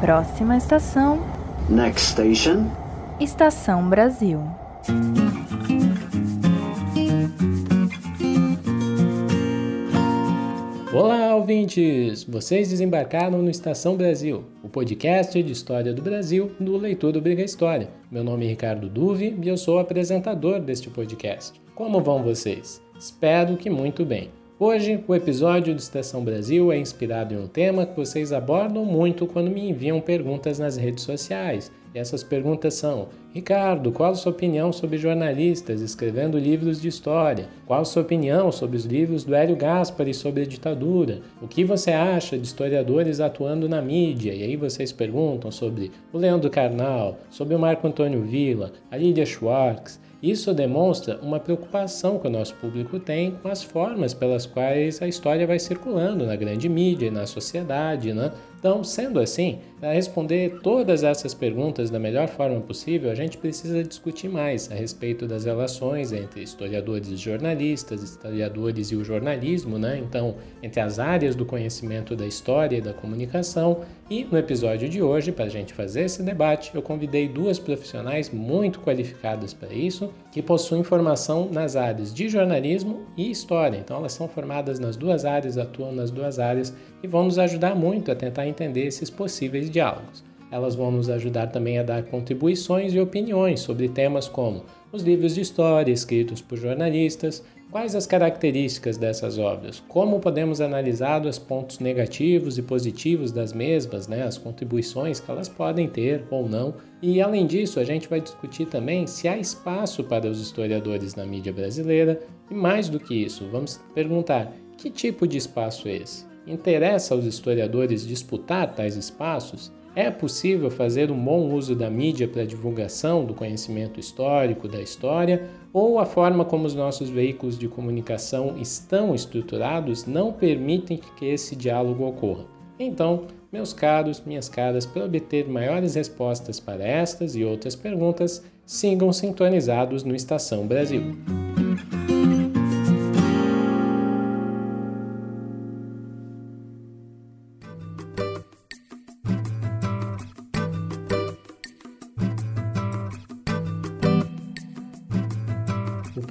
Próxima estação. Next station. Estação Brasil. Olá, ouvintes! Vocês desembarcaram no Estação Brasil, o podcast de história do Brasil do Leitor Obriga História. Meu nome é Ricardo Duve e eu sou o apresentador deste podcast. Como vão vocês? Espero que muito bem. Hoje, o episódio do Estação Brasil é inspirado em um tema que vocês abordam muito quando me enviam perguntas nas redes sociais. E essas perguntas são: Ricardo, qual a sua opinião sobre jornalistas escrevendo livros de história? Qual a sua opinião sobre os livros do Hélio Gaspari sobre a ditadura? O que você acha de historiadores atuando na mídia? E aí vocês perguntam sobre o Leandro Carnal, sobre o Marco Antônio Villa, a Lídia Schwartz. Isso demonstra uma preocupação que o nosso público tem com as formas pelas quais a história vai circulando na grande mídia e na sociedade, né? Então, sendo assim, para responder todas essas perguntas da melhor forma possível, a gente precisa discutir mais a respeito das relações entre historiadores e jornalistas, historiadores e o jornalismo, né? Então, entre as áreas do conhecimento da história e da comunicação. E no episódio de hoje, para a gente fazer esse debate, eu convidei duas profissionais muito qualificadas para isso, que possuem formação nas áreas de jornalismo e história. Então, elas são formadas nas duas áreas, atuam nas duas áreas e vão nos ajudar muito a tentar entender esses possíveis diálogos. Elas vão nos ajudar também a dar contribuições e opiniões sobre temas como os livros de história escritos por jornalistas, quais as características dessas obras, como podemos analisar os pontos negativos e positivos das mesmas, né, as contribuições que elas podem ter ou não. E além disso, a gente vai discutir também se há espaço para os historiadores na mídia brasileira e mais do que isso, vamos perguntar que tipo de espaço é esse? Interessa aos historiadores disputar tais espaços? É possível fazer um bom uso da mídia para divulgação do conhecimento histórico da história? Ou a forma como os nossos veículos de comunicação estão estruturados não permitem que esse diálogo ocorra? Então, meus caros, minhas caras, para obter maiores respostas para estas e outras perguntas, sigam sintonizados no Estação Brasil.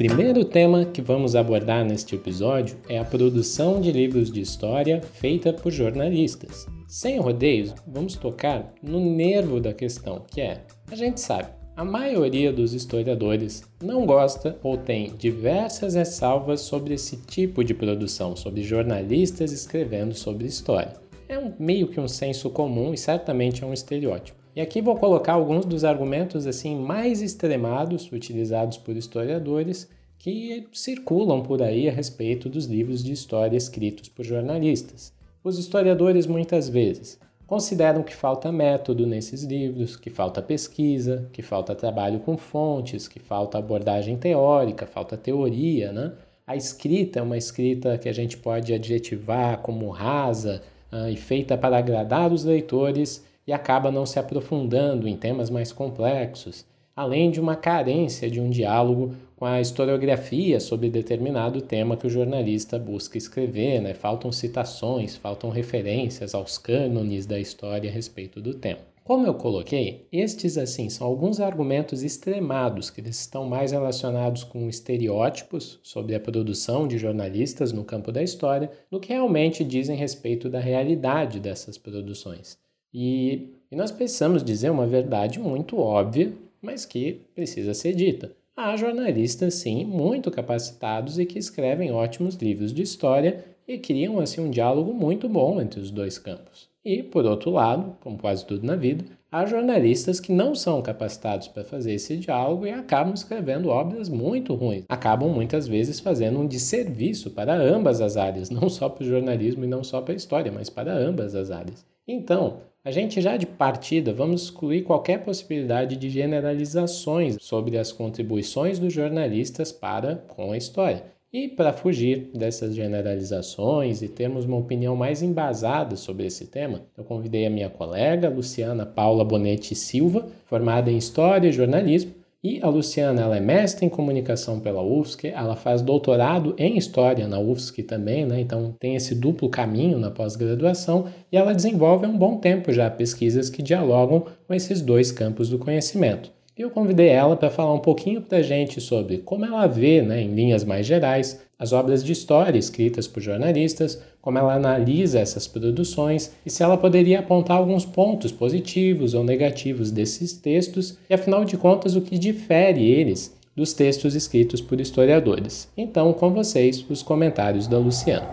Primeiro tema que vamos abordar neste episódio é a produção de livros de história feita por jornalistas. Sem rodeios, vamos tocar no nervo da questão, que é: a gente sabe, a maioria dos historiadores não gosta ou tem diversas ressalvas sobre esse tipo de produção, sobre jornalistas escrevendo sobre história. É um, meio que um senso comum e certamente é um estereótipo. E aqui vou colocar alguns dos argumentos assim mais extremados utilizados por historiadores que circulam por aí a respeito dos livros de história escritos por jornalistas. Os historiadores muitas vezes consideram que falta método nesses livros, que falta pesquisa, que falta trabalho com fontes, que falta abordagem teórica, falta teoria, né? A escrita é uma escrita que a gente pode adjetivar como rasa uh, e feita para agradar os leitores e acaba não se aprofundando em temas mais complexos, além de uma carência de um diálogo com a historiografia sobre determinado tema que o jornalista busca escrever, né? Faltam citações, faltam referências aos cânones da história a respeito do tema. Como eu coloquei, estes assim são alguns argumentos extremados que estão mais relacionados com estereótipos sobre a produção de jornalistas no campo da história do que realmente dizem respeito da realidade dessas produções. E, e nós precisamos dizer uma verdade muito óbvia, mas que precisa ser dita. Há jornalistas, sim, muito capacitados e que escrevem ótimos livros de história e criam assim um diálogo muito bom entre os dois campos. E, por outro lado, como quase tudo na vida, há jornalistas que não são capacitados para fazer esse diálogo e acabam escrevendo obras muito ruins. Acabam muitas vezes fazendo um desserviço para ambas as áreas, não só para o jornalismo e não só para a história, mas para ambas as áreas. Então, a gente já de partida vamos excluir qualquer possibilidade de generalizações sobre as contribuições dos jornalistas para com a história. E para fugir dessas generalizações e termos uma opinião mais embasada sobre esse tema, eu convidei a minha colega Luciana Paula Bonetti Silva, formada em História e Jornalismo, E a Luciana ela é mestre em comunicação pela UFSC, ela faz doutorado em história na UFSC também, né? então tem esse duplo caminho na pós-graduação e ela desenvolve há um bom tempo já pesquisas que dialogam com esses dois campos do conhecimento. E eu convidei ela para falar um pouquinho para a gente sobre como ela vê, né, em linhas mais gerais, as obras de história escritas por jornalistas, como ela analisa essas produções e se ela poderia apontar alguns pontos positivos ou negativos desses textos e, afinal de contas, o que difere eles dos textos escritos por historiadores. Então, com vocês, os comentários da Luciana.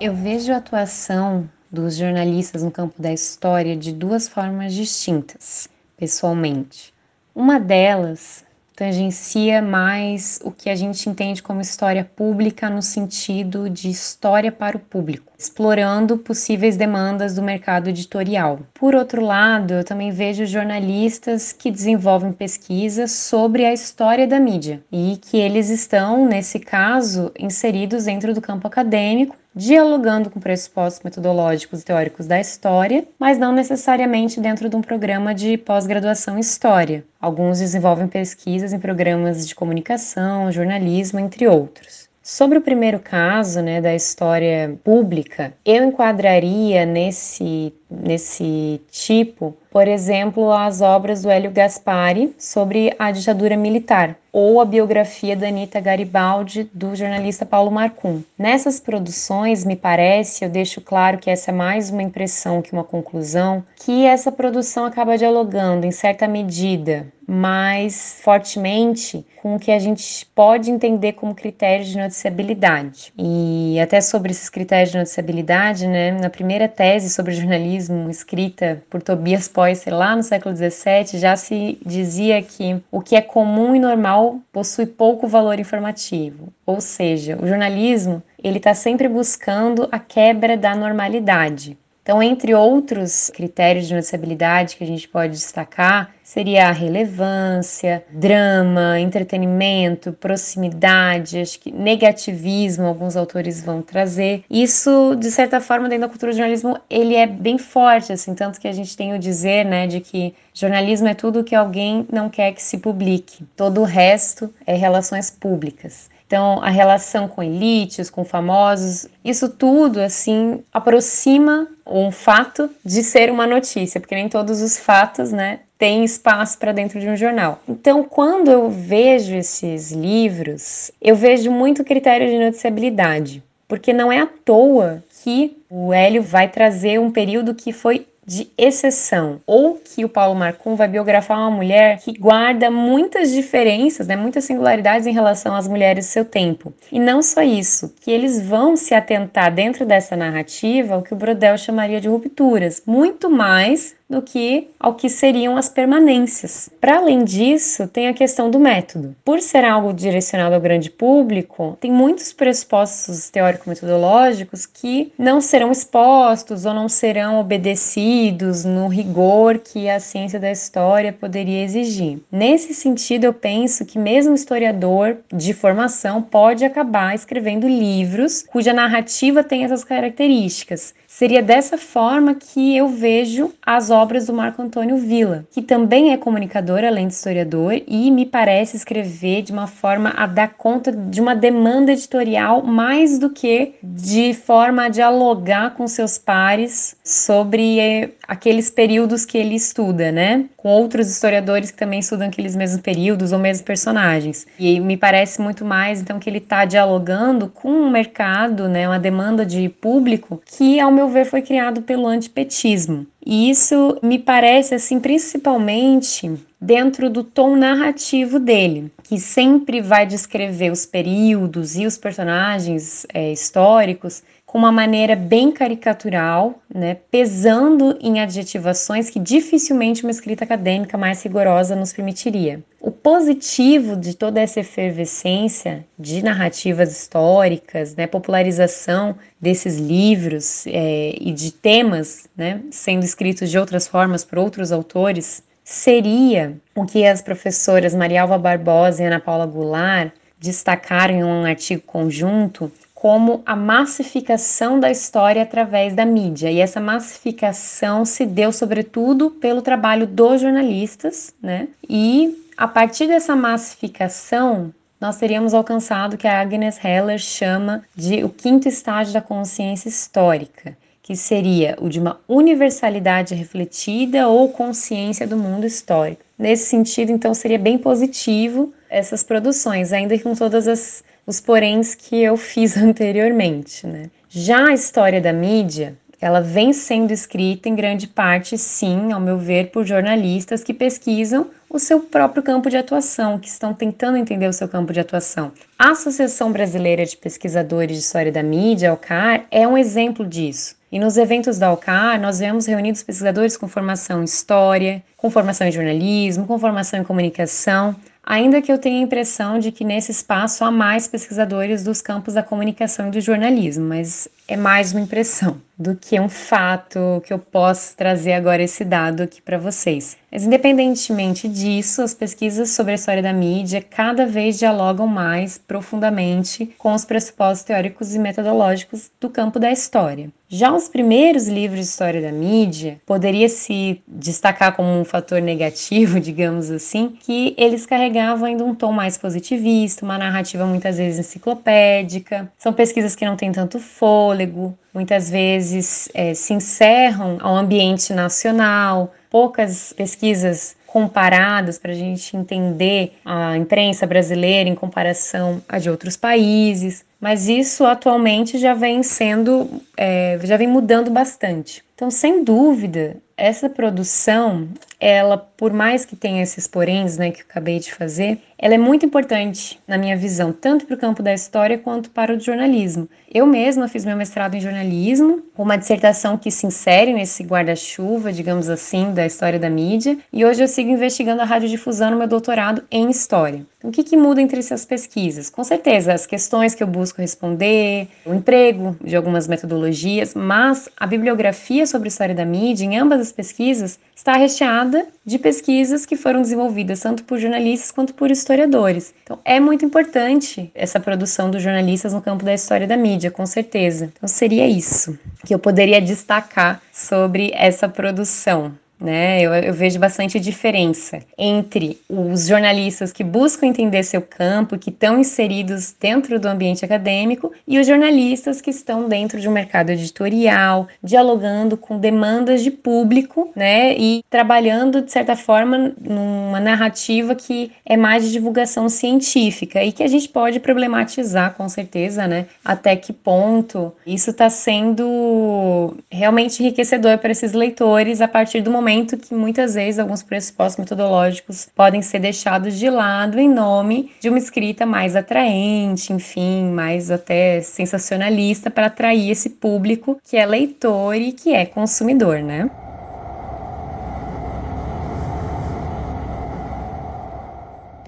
Eu vejo a atuação dos jornalistas no campo da história de duas formas distintas, pessoalmente. Uma delas tangencia mais o que a gente entende como história pública no sentido de história para o público, explorando possíveis demandas do mercado editorial. Por outro lado, eu também vejo jornalistas que desenvolvem pesquisas sobre a história da mídia e que eles estão, nesse caso, inseridos dentro do campo acadêmico dialogando com pressupostos metodológicos e teóricos da história, mas não necessariamente dentro de um programa de pós-graduação em história. Alguns desenvolvem pesquisas em programas de comunicação, jornalismo, entre outros. Sobre o primeiro caso, né, da história pública, eu enquadraria nesse, nesse tipo por exemplo, as obras do Hélio Gaspari sobre a ditadura militar, ou a biografia da Anita Garibaldi do jornalista Paulo Marcum. Nessas produções, me parece, eu deixo claro que essa é mais uma impressão que uma conclusão, que essa produção acaba dialogando em certa medida mais fortemente com o que a gente pode entender como critérios de noticiabilidade. E até sobre esses critérios de noticiabilidade, né, na primeira tese sobre jornalismo escrita por Tobias Poisser lá no século XVII, já se dizia que o que é comum e normal possui pouco valor informativo. Ou seja, o jornalismo ele está sempre buscando a quebra da normalidade. Então, entre outros critérios de noticiabilidade que a gente pode destacar, seria a relevância, drama, entretenimento, proximidade, acho que negativismo, alguns autores vão trazer. Isso, de certa forma, dentro da cultura do jornalismo, ele é bem forte, assim, tanto que a gente tem o dizer, né, de que jornalismo é tudo que alguém não quer que se publique. Todo o resto é relações públicas. Então, a relação com elites, com famosos, isso tudo, assim, aproxima um fato de ser uma notícia, porque nem todos os fatos, né, têm espaço para dentro de um jornal. Então, quando eu vejo esses livros, eu vejo muito critério de noticiabilidade, porque não é à toa que o Hélio vai trazer um período que foi de exceção, ou que o Paulo Marcum vai biografar uma mulher que guarda muitas diferenças, né, muitas singularidades em relação às mulheres do seu tempo. E não só isso, que eles vão se atentar dentro dessa narrativa ao que o Brodel chamaria de rupturas, muito mais do que ao que seriam as permanências. Para além disso, tem a questão do método. Por ser algo direcionado ao grande público, tem muitos pressupostos teórico-metodológicos que não serão expostos ou não serão obedecidos no rigor que a ciência da história poderia exigir. Nesse sentido, eu penso que mesmo historiador de formação pode acabar escrevendo livros cuja narrativa tem essas características, Seria dessa forma que eu vejo as obras do Marco Antônio Villa, que também é comunicador, além de historiador, e me parece escrever de uma forma a dar conta de uma demanda editorial mais do que de forma a dialogar com seus pares sobre eh, aqueles períodos que ele estuda, né? Com outros historiadores que também estudam aqueles mesmos períodos ou mesmos personagens. E me parece muito mais, então, que ele está dialogando com um mercado, né? Uma demanda de público que, ao meu ver, foi criado pelo antipetismo. E isso me parece, assim, principalmente dentro do tom narrativo dele, que sempre vai descrever os períodos e os personagens é, históricos com uma maneira bem caricatural, né, pesando em adjetivações que dificilmente uma escrita acadêmica mais rigorosa nos permitiria. O positivo de toda essa efervescência de narrativas históricas, né, popularização desses livros é, e de temas né, sendo escritos de outras formas por outros autores, seria o que as professoras Maria Alva Barbosa e Ana Paula Goulart destacaram em um artigo conjunto como a massificação da história através da mídia. E essa massificação se deu, sobretudo, pelo trabalho dos jornalistas, né? E a partir dessa massificação, nós teríamos alcançado o que a Agnes Heller chama de o quinto estágio da consciência histórica, que seria o de uma universalidade refletida ou consciência do mundo histórico. Nesse sentido, então, seria bem positivo essas produções, ainda com todas as os poréns que eu fiz anteriormente, né? Já a história da mídia, ela vem sendo escrita em grande parte, sim, ao meu ver, por jornalistas que pesquisam o seu próprio campo de atuação, que estão tentando entender o seu campo de atuação. A Associação Brasileira de Pesquisadores de História da Mídia, ALCAR, é um exemplo disso. E nos eventos da ALCAR, nós vemos reunidos pesquisadores com formação em História, com formação em Jornalismo, com formação em Comunicação, ainda que eu tenha a impressão de que nesse espaço há mais pesquisadores dos campos da comunicação e do jornalismo, mas é mais uma impressão do que um fato que eu posso trazer agora esse dado aqui para vocês. Mas independentemente disso, as pesquisas sobre a história da mídia cada vez dialogam mais profundamente com os pressupostos teóricos e metodológicos do campo da história. Já os primeiros livros de história da mídia poderia se destacar como um fator negativo, digamos assim, que eles carregavam ainda um tom mais positivista, uma narrativa muitas vezes enciclopédica. São pesquisas que não têm tanto fôlego, muitas vezes é, se encerram ao ambiente nacional, poucas pesquisas comparadas para a gente entender a imprensa brasileira em comparação a de outros países, mas isso atualmente já vem sendo, é, já vem mudando bastante. Então, sem dúvida, essa produção, ela, por mais que tenha esses poréns, né, que eu acabei de fazer, ela é muito importante na minha visão, tanto para o campo da história quanto para o jornalismo. Eu mesma fiz meu mestrado em jornalismo, uma dissertação que se insere nesse guarda-chuva, digamos assim, da história da mídia, e hoje eu sigo investigando a radiodifusão no meu doutorado em história. Então, o que, que muda entre essas pesquisas? Com certeza, as questões que eu busco responder, o emprego de algumas metodologias, mas a bibliografia sobre história da mídia, em ambas as pesquisas, está recheada de pesquisas que foram desenvolvidas tanto por jornalistas quanto por historiadores. Então, é muito importante essa produção dos jornalistas no campo da história da mídia, com certeza. Então, seria isso que eu poderia destacar sobre essa produção né? Eu, eu, vejo bastante diferença entre os jornalistas que buscam entender seu campo, que estão inseridos dentro do ambiente acadêmico, e os jornalistas que estão dentro de um mercado editorial, dialogando com demandas de público, né? E trabalhando, de certa forma, numa narrativa que é mais de divulgação científica e que a gente pode problematizar, com certeza, né? Até que ponto isso está sendo realmente enriquecedor para esses leitores a partir do momento momento que muitas vezes alguns pressupostos metodológicos podem ser deixados de lado em nome de uma escrita mais atraente, enfim, mais até sensacionalista para atrair esse público que é leitor e que é consumidor, né?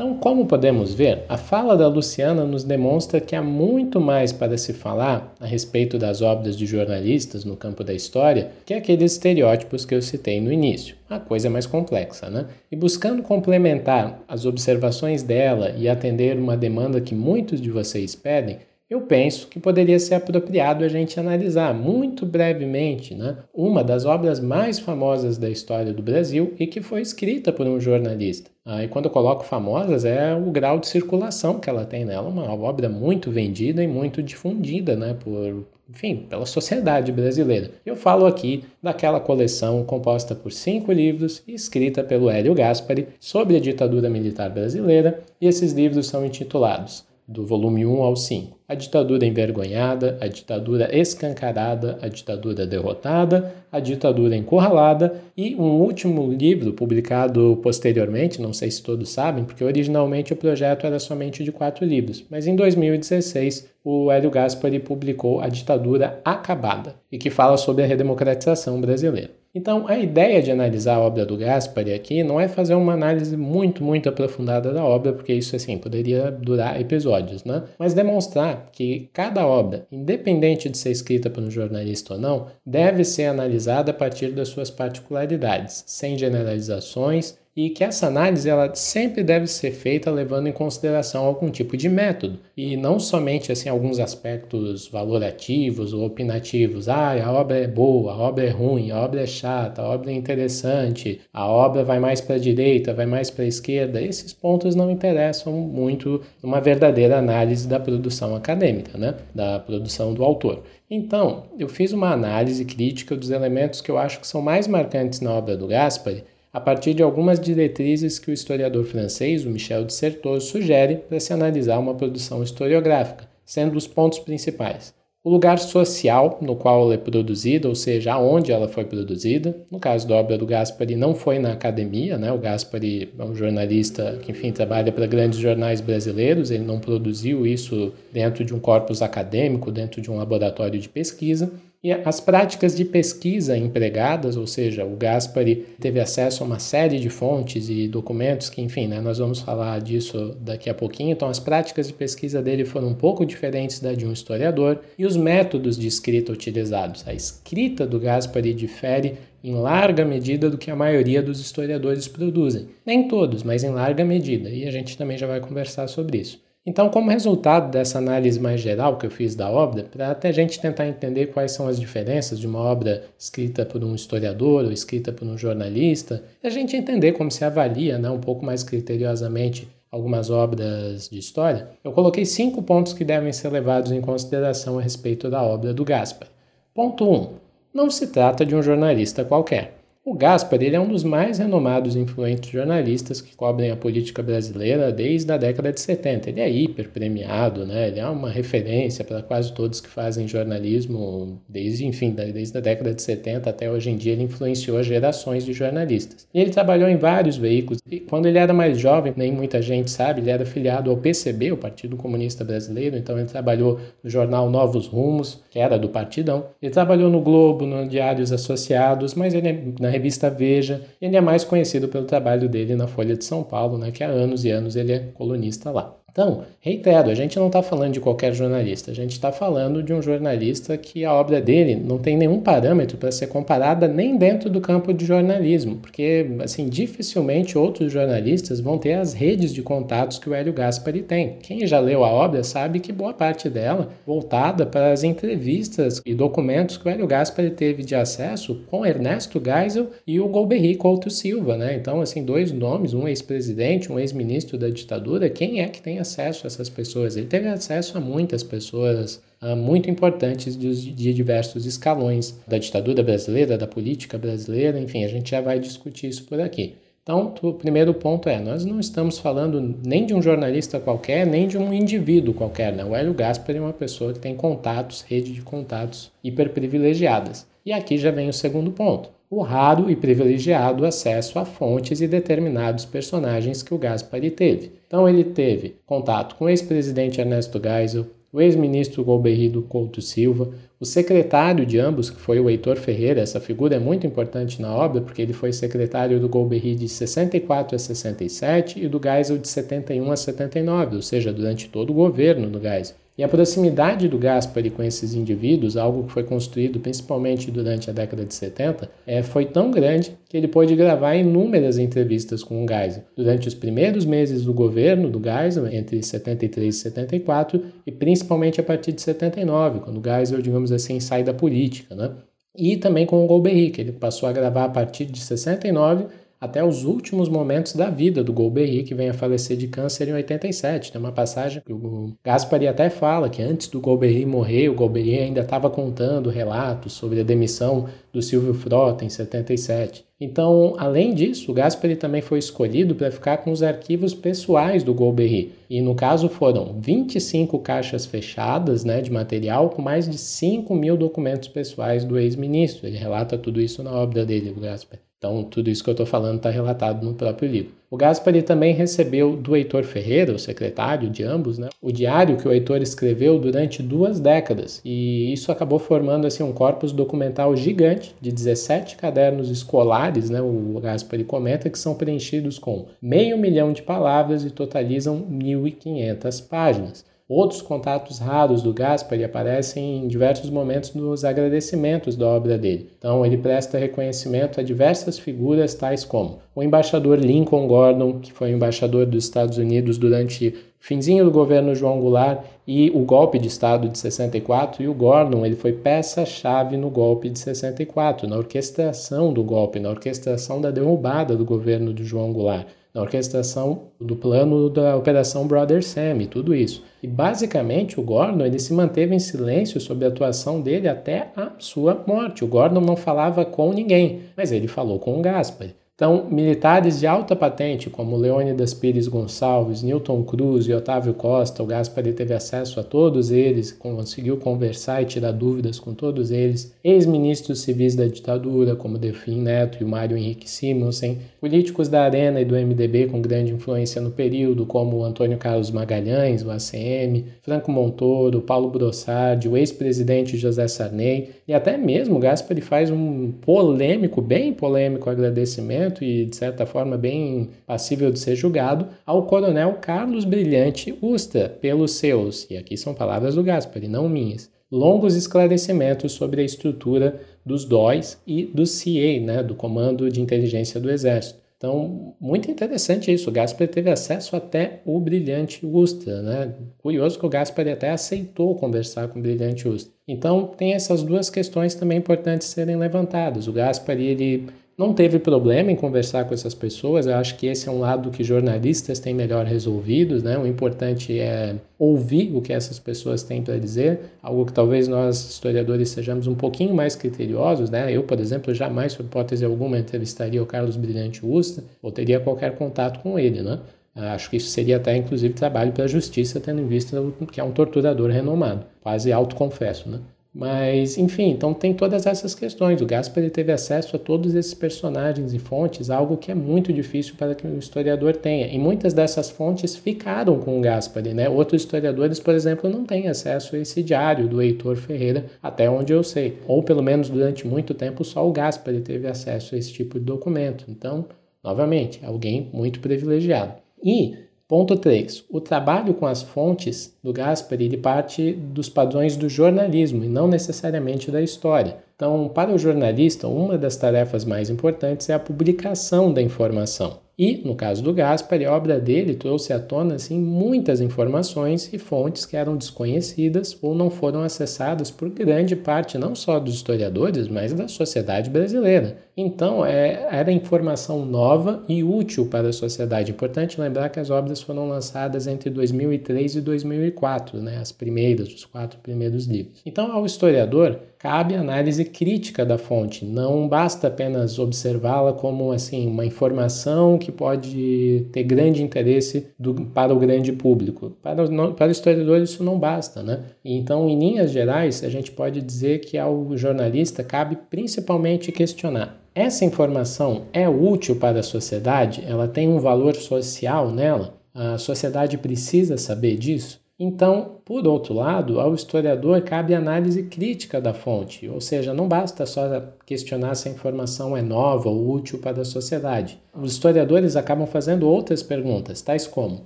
Então, como podemos ver, a fala da Luciana nos demonstra que há muito mais para se falar a respeito das obras de jornalistas no campo da história que aqueles estereótipos que eu citei no início. A coisa é mais complexa, né? E buscando complementar as observações dela e atender uma demanda que muitos de vocês pedem, eu penso que poderia ser apropriado a gente analisar muito brevemente né, uma das obras mais famosas da história do Brasil e que foi escrita por um jornalista. Ah, e quando eu coloco famosas, é o grau de circulação que ela tem nela, uma obra muito vendida e muito difundida né, por, enfim, pela sociedade brasileira. Eu falo aqui daquela coleção composta por cinco livros escrita pelo Hélio Gaspari sobre a ditadura militar brasileira, e esses livros são intitulados do volume 1 ao 5. A ditadura envergonhada, a ditadura escancarada, a ditadura derrotada, a ditadura encurralada e um último livro publicado posteriormente, não sei se todos sabem, porque originalmente o projeto era somente de quatro livros, mas em 2016 o Hélio Gaspari publicou A Ditadura Acabada e que fala sobre a redemocratização brasileira. Então, a ideia de analisar a obra do Gaspari aqui não é fazer uma análise muito, muito aprofundada da obra, porque isso, assim, poderia durar episódios, né? Mas demonstrar que cada obra, independente de ser escrita por um jornalista ou não, deve ser analisada a partir das suas particularidades, sem generalizações e que essa análise ela sempre deve ser feita levando em consideração algum tipo de método e não somente assim alguns aspectos valorativos ou opinativos. Ah, a obra é boa, a obra é ruim, a obra é chata, a obra é interessante, a obra vai mais para a direita, vai mais para a esquerda. Esses pontos não interessam muito numa verdadeira análise da produção acadêmica, né? Da produção do autor. Então, eu fiz uma análise crítica dos elementos que eu acho que são mais marcantes na obra do Gaspari a partir de algumas diretrizes que o historiador francês, o Michel de Certeau, sugere para se analisar uma produção historiográfica, sendo os pontos principais. O lugar social no qual ela é produzida, ou seja, aonde ela foi produzida. No caso da obra do Gaspari, não foi na academia, né? O Gaspari é um jornalista que, enfim, trabalha para grandes jornais brasileiros, ele não produziu isso dentro de um corpus acadêmico, dentro de um laboratório de pesquisa. E as práticas de pesquisa empregadas, ou seja, o Gaspari teve acesso a uma série de fontes e documentos que, enfim, né, nós vamos falar disso daqui a pouquinho. Então, as práticas de pesquisa dele foram um pouco diferentes da de um historiador e os métodos de escrita utilizados. A escrita do Gaspari difere em larga medida do que a maioria dos historiadores produzem. Nem todos, mas em larga medida, e a gente também já vai conversar sobre isso. Então, como resultado dessa análise mais geral que eu fiz da obra, para até a gente tentar entender quais são as diferenças de uma obra escrita por um historiador ou escrita por um jornalista, a gente entender como se avalia né, um pouco mais criteriosamente algumas obras de história, eu coloquei cinco pontos que devem ser levados em consideração a respeito da obra do Gaspar. Ponto 1. Um, não se trata de um jornalista qualquer. O Gaspar ele é um dos mais renomados e influentes jornalistas que cobrem a política brasileira desde a década de 70. Ele é hiper premiado, né? ele é uma referência para quase todos que fazem jornalismo desde, enfim, desde a década de 70 até hoje em dia. Ele influenciou gerações de jornalistas. E ele trabalhou em vários veículos. E quando ele era mais jovem, nem muita gente sabe, ele era filiado ao PCB, o Partido Comunista Brasileiro, então ele trabalhou no jornal Novos Rumos, que era do Partidão. Ele trabalhou no Globo, no Diários Associados, mas ele, na revista Veja. Ele é mais conhecido pelo trabalho dele na Folha de São Paulo, né, que há anos e anos ele é colunista lá. Então, reitero, a gente não está falando de qualquer jornalista, a gente está falando de um jornalista que a obra dele não tem nenhum parâmetro para ser comparada nem dentro do campo de jornalismo, porque, assim, dificilmente outros jornalistas vão ter as redes de contatos que o Hélio Gaspari tem. Quem já leu a obra sabe que boa parte dela voltada para as entrevistas e documentos que o Hélio Gaspari teve de acesso com Ernesto Geisel e o Golbery Couto Silva, né? Então, assim, dois nomes, um ex-presidente, um ex-ministro da ditadura, quem é que tem acesso a essas pessoas. Ele teve acesso a muitas pessoas uh, muito importantes de, de diversos escalões da ditadura brasileira, da política brasileira, enfim, a gente já vai discutir isso por aqui. Então, o primeiro ponto é: nós não estamos falando nem de um jornalista qualquer, nem de um indivíduo qualquer. Né? O Hélio Gaspar é uma pessoa que tem contatos, rede de contatos hiperprivilegiadas. E aqui já vem o segundo ponto o raro e privilegiado acesso a fontes e determinados personagens que o Gaspari teve. Então ele teve contato com o ex-presidente Ernesto Geisel, o ex-ministro Golbery Couto Silva, o secretário de ambos, que foi o Heitor Ferreira, essa figura é muito importante na obra porque ele foi secretário do Golbery de 64 a 67 e do Geisel de 71 a 79, ou seja, durante todo o governo do Geisel. E a proximidade do Gaspari com esses indivíduos, algo que foi construído principalmente durante a década de 70, é, foi tão grande que ele pôde gravar inúmeras entrevistas com o Geisel. Durante os primeiros meses do governo do Geisel, entre 73 e 74, e principalmente a partir de 79, quando o Geisel, digamos assim, sai da política. Né? E também com o Golbery, que ele passou a gravar a partir de 69 até os últimos momentos da vida do Golbery, que vem a falecer de câncer em 87. Tem uma passagem que o Gaspari até fala que antes do Golbery morrer, o Golbery ainda estava contando relatos sobre a demissão do Silvio Frota em 77. Então, além disso, o Gaspari também foi escolhido para ficar com os arquivos pessoais do Golbery. E no caso foram 25 caixas fechadas né, de material com mais de 5 mil documentos pessoais do ex-ministro. Ele relata tudo isso na obra dele, o Gaspari. Então, tudo isso que eu estou falando está relatado no próprio livro. O Gaspari também recebeu do Heitor Ferreira, o secretário de ambos, né, o diário que o Heitor escreveu durante duas décadas. E isso acabou formando assim, um corpus documental gigante de 17 cadernos escolares, né, o Gaspari comenta, que são preenchidos com meio milhão de palavras e totalizam 1.500 páginas. Outros contatos raros do Gaspari aparecem em diversos momentos nos agradecimentos da obra dele. Então, ele presta reconhecimento a diversas figuras, tais como o embaixador Lincoln Gordon, que foi embaixador dos Estados Unidos durante finzinho do governo João Goulart e o golpe de Estado de 64, e o Gordon ele foi peça-chave no golpe de 64, na orquestração do golpe, na orquestração da derrubada do governo de João Goulart na orquestração do plano da Operação Brother Sam, tudo isso. E basicamente o Gordon ele se manteve em silêncio sobre a atuação dele até a sua morte. O Gordon não falava com ninguém, mas ele falou com o Gaspar. Então, militares de alta patente, como Leônidas Pires Gonçalves, Newton Cruz e Otávio Costa, o Gaspari teve acesso a todos eles, conseguiu conversar e tirar dúvidas com todos eles. Ex-ministros civis da ditadura, como Delfim Neto e o Mário Henrique Simonsen. Políticos da Arena e do MDB com grande influência no período, como Antônio Carlos Magalhães, o ACM, Franco Montoro, Paulo Brossardi, o ex-presidente José Sarney. E até mesmo o Gaspari faz um polêmico, bem polêmico agradecimento e, de certa forma, bem passível de ser julgado, ao coronel Carlos Brilhante Usta pelos seus, e aqui são palavras do Gaspari, não minhas, longos esclarecimentos sobre a estrutura dos DOIs e do CIE, né, do Comando de Inteligência do Exército. Então, muito interessante isso. O Gaspar teve acesso até o brilhante Ustra, né? Curioso que o Gaspar até aceitou conversar com o brilhante Ustra. Então, tem essas duas questões também importantes serem levantadas. O Gaspar, ele não teve problema em conversar com essas pessoas. Eu acho que esse é um lado que jornalistas têm melhor resolvido, né? O importante é ouvir o que essas pessoas têm para dizer, algo que talvez nós historiadores sejamos um pouquinho mais criteriosos, né? Eu, por exemplo, jamais, por hipótese alguma, entrevistaria o Carlos Brilhante Usta ou teria qualquer contato com ele, né? Acho que isso seria até, inclusive, trabalho para a justiça, tendo em vista que é um torturador renomado. Quase autoconfesso, né? Mas, enfim, então tem todas essas questões. O Gaspar teve acesso a todos esses personagens e fontes, algo que é muito difícil para que o historiador tenha. E muitas dessas fontes ficaram com o Gaspar, né? Outros historiadores, por exemplo, não têm acesso a esse diário do Heitor Ferreira, até onde eu sei. Ou pelo menos durante muito tempo só o Gaspar teve acesso a esse tipo de documento. Então, novamente, alguém muito privilegiado. E Ponto 3. O trabalho com as fontes do Gaspari ele parte dos padrões do jornalismo e não necessariamente da história. Então, para o jornalista, uma das tarefas mais importantes é a publicação da informação. E, no caso do Gaspar, a obra dele trouxe à tona assim, muitas informações e fontes que eram desconhecidas ou não foram acessadas por grande parte não só dos historiadores, mas da sociedade brasileira. Então, é, era informação nova e útil para a sociedade. Importante lembrar que as obras foram lançadas entre 2003 e 2004, né, as primeiras, os quatro primeiros livros. Então, ao historiador, cabe análise crítica da fonte. Não basta apenas observá-la como assim uma informação que pode ter grande interesse do, para o grande público. Para, para o historiador isso não basta, né? Então, em linhas gerais, a gente pode dizer que ao jornalista cabe principalmente questionar essa informação é útil para a sociedade? Ela tem um valor social nela? A sociedade precisa saber disso? Então, por outro lado, ao historiador cabe análise crítica da fonte, ou seja, não basta só questionar se a informação é nova ou útil para a sociedade. Os historiadores acabam fazendo outras perguntas, tais como: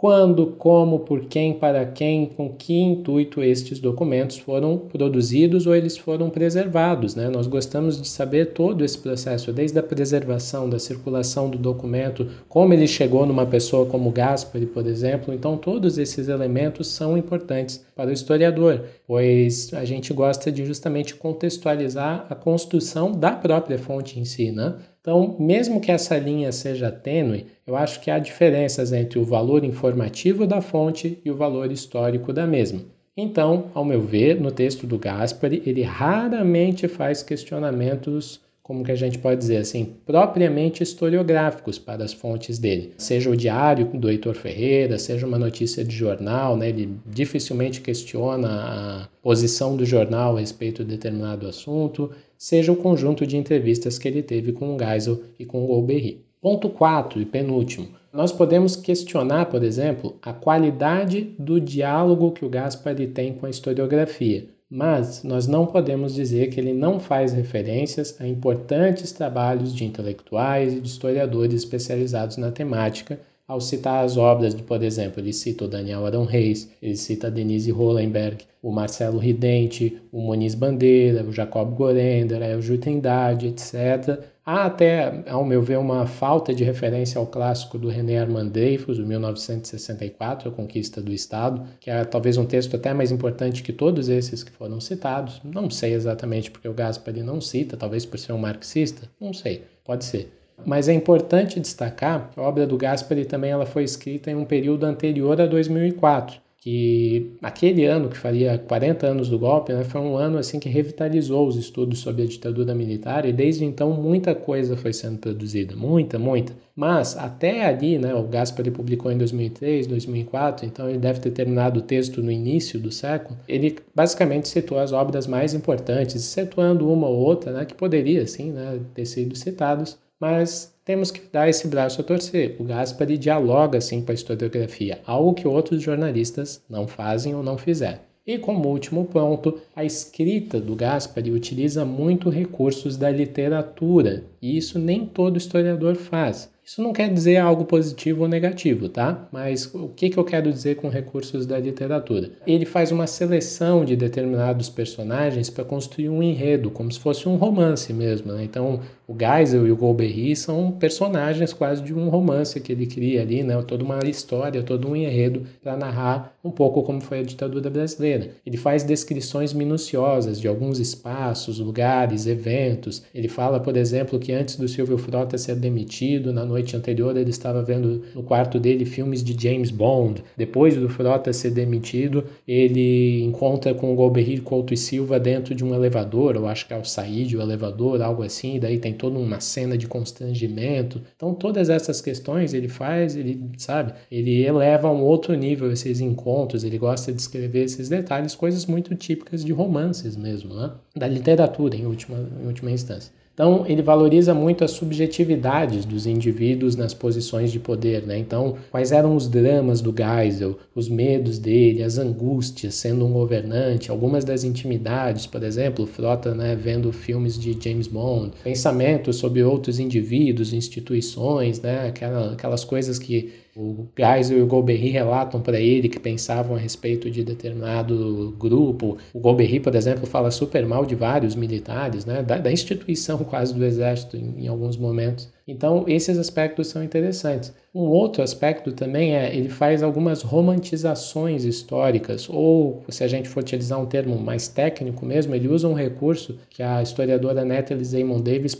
quando, como, por quem, para quem, com que intuito estes documentos foram produzidos ou eles foram preservados. Né? Nós gostamos de saber todo esse processo, desde a preservação, da circulação do documento, como ele chegou numa pessoa como Gaspari, por exemplo. Então, todos esses elementos são importantes para o historiador, pois a gente gosta de justamente contextualizar a construção da própria fonte em si. Né? Então, mesmo que essa linha seja tênue, eu acho que há diferenças entre o valor informativo da fonte e o valor histórico da mesma. Então, ao meu ver, no texto do Gaspari, ele raramente faz questionamentos, como que a gente pode dizer assim, propriamente historiográficos para as fontes dele. Seja o diário do Heitor Ferreira, seja uma notícia de jornal, né? ele dificilmente questiona a posição do jornal a respeito de determinado assunto, seja o conjunto de entrevistas que ele teve com o Geisel e com o Golbery. Ponto 4 e penúltimo. Nós podemos questionar, por exemplo, a qualidade do diálogo que o Gaspari tem com a historiografia, mas nós não podemos dizer que ele não faz referências a importantes trabalhos de intelectuais e de historiadores especializados na temática, ao citar as obras de, por exemplo, ele cita o Daniel Arão Reis, ele cita a Denise Hollenberg, o Marcelo Ridente, o Moniz Bandeira, o Jacob Gorender, o Ju Trindade, etc. Há até, ao meu ver, uma falta de referência ao clássico do René Armand Dreyfus, o 1964, A Conquista do Estado, que é talvez um texto até mais importante que todos esses que foram citados. Não sei exatamente porque o Gaspari não cita, talvez por ser um marxista, não sei, pode ser. Mas é importante destacar que a obra do Gaspari também ela foi escrita em um período anterior a 2004, que aquele ano que faria 40 anos do golpe, né, foi um ano assim que revitalizou os estudos sobre a ditadura militar e desde então muita coisa foi sendo produzida, muita, muita. Mas até ali, né, o Gaspari publicou em 2003, 2004, então ele deve ter terminado o texto no início do século. Ele basicamente citou as obras mais importantes, excetuando uma ou outra, né, que poderia sim, né, ter sido citados, mas temos que dar esse braço a torcer. O Gaspari dialoga assim com a historiografia, algo que outros jornalistas não fazem ou não fizeram. E como último ponto, a escrita do Gaspari utiliza muito recursos da literatura, e isso nem todo historiador faz. Isso não quer dizer algo positivo ou negativo, tá? Mas o que, que eu quero dizer com recursos da literatura? Ele faz uma seleção de determinados personagens para construir um enredo, como se fosse um romance mesmo. Né? Então, o Geisel e o Golbery são personagens quase de um romance que ele cria ali, né? toda uma história, todo um enredo para narrar um pouco como foi a ditadura brasileira. Ele faz descrições minuciosas de alguns espaços, lugares, eventos. Ele fala, por exemplo, que antes do Silvio Frota ser demitido, na noite anterior ele estava vendo no quarto dele filmes de James Bond. Depois do Frota ser demitido, ele encontra com o Golbery Couto e Silva dentro de um elevador, eu acho que é o Said, o elevador, algo assim, daí tem toda uma cena de constrangimento. Então todas essas questões ele faz, ele sabe, ele eleva a um outro nível esses encontros, ele gosta de escrever esses detalhes, coisas muito típicas de romances mesmo, né? da literatura em última, em última instância. Então, ele valoriza muito as subjetividades dos indivíduos nas posições de poder. Né? Então, quais eram os dramas do Geisel, os medos dele, as angústias sendo um governante, algumas das intimidades, por exemplo, Frota né, vendo filmes de James Bond, pensamentos sobre outros indivíduos, instituições, né, aquelas coisas que o Geisel e o Golbery relatam para ele que pensavam a respeito de determinado grupo. O Golbery, por exemplo, fala super mal de vários militares, né? da, da instituição quase do exército em, em alguns momentos. Então, esses aspectos são interessantes. Um outro aspecto também é ele faz algumas romantizações históricas, ou se a gente for utilizar um termo mais técnico mesmo, ele usa um recurso que a historiadora Natalie Zemon Davis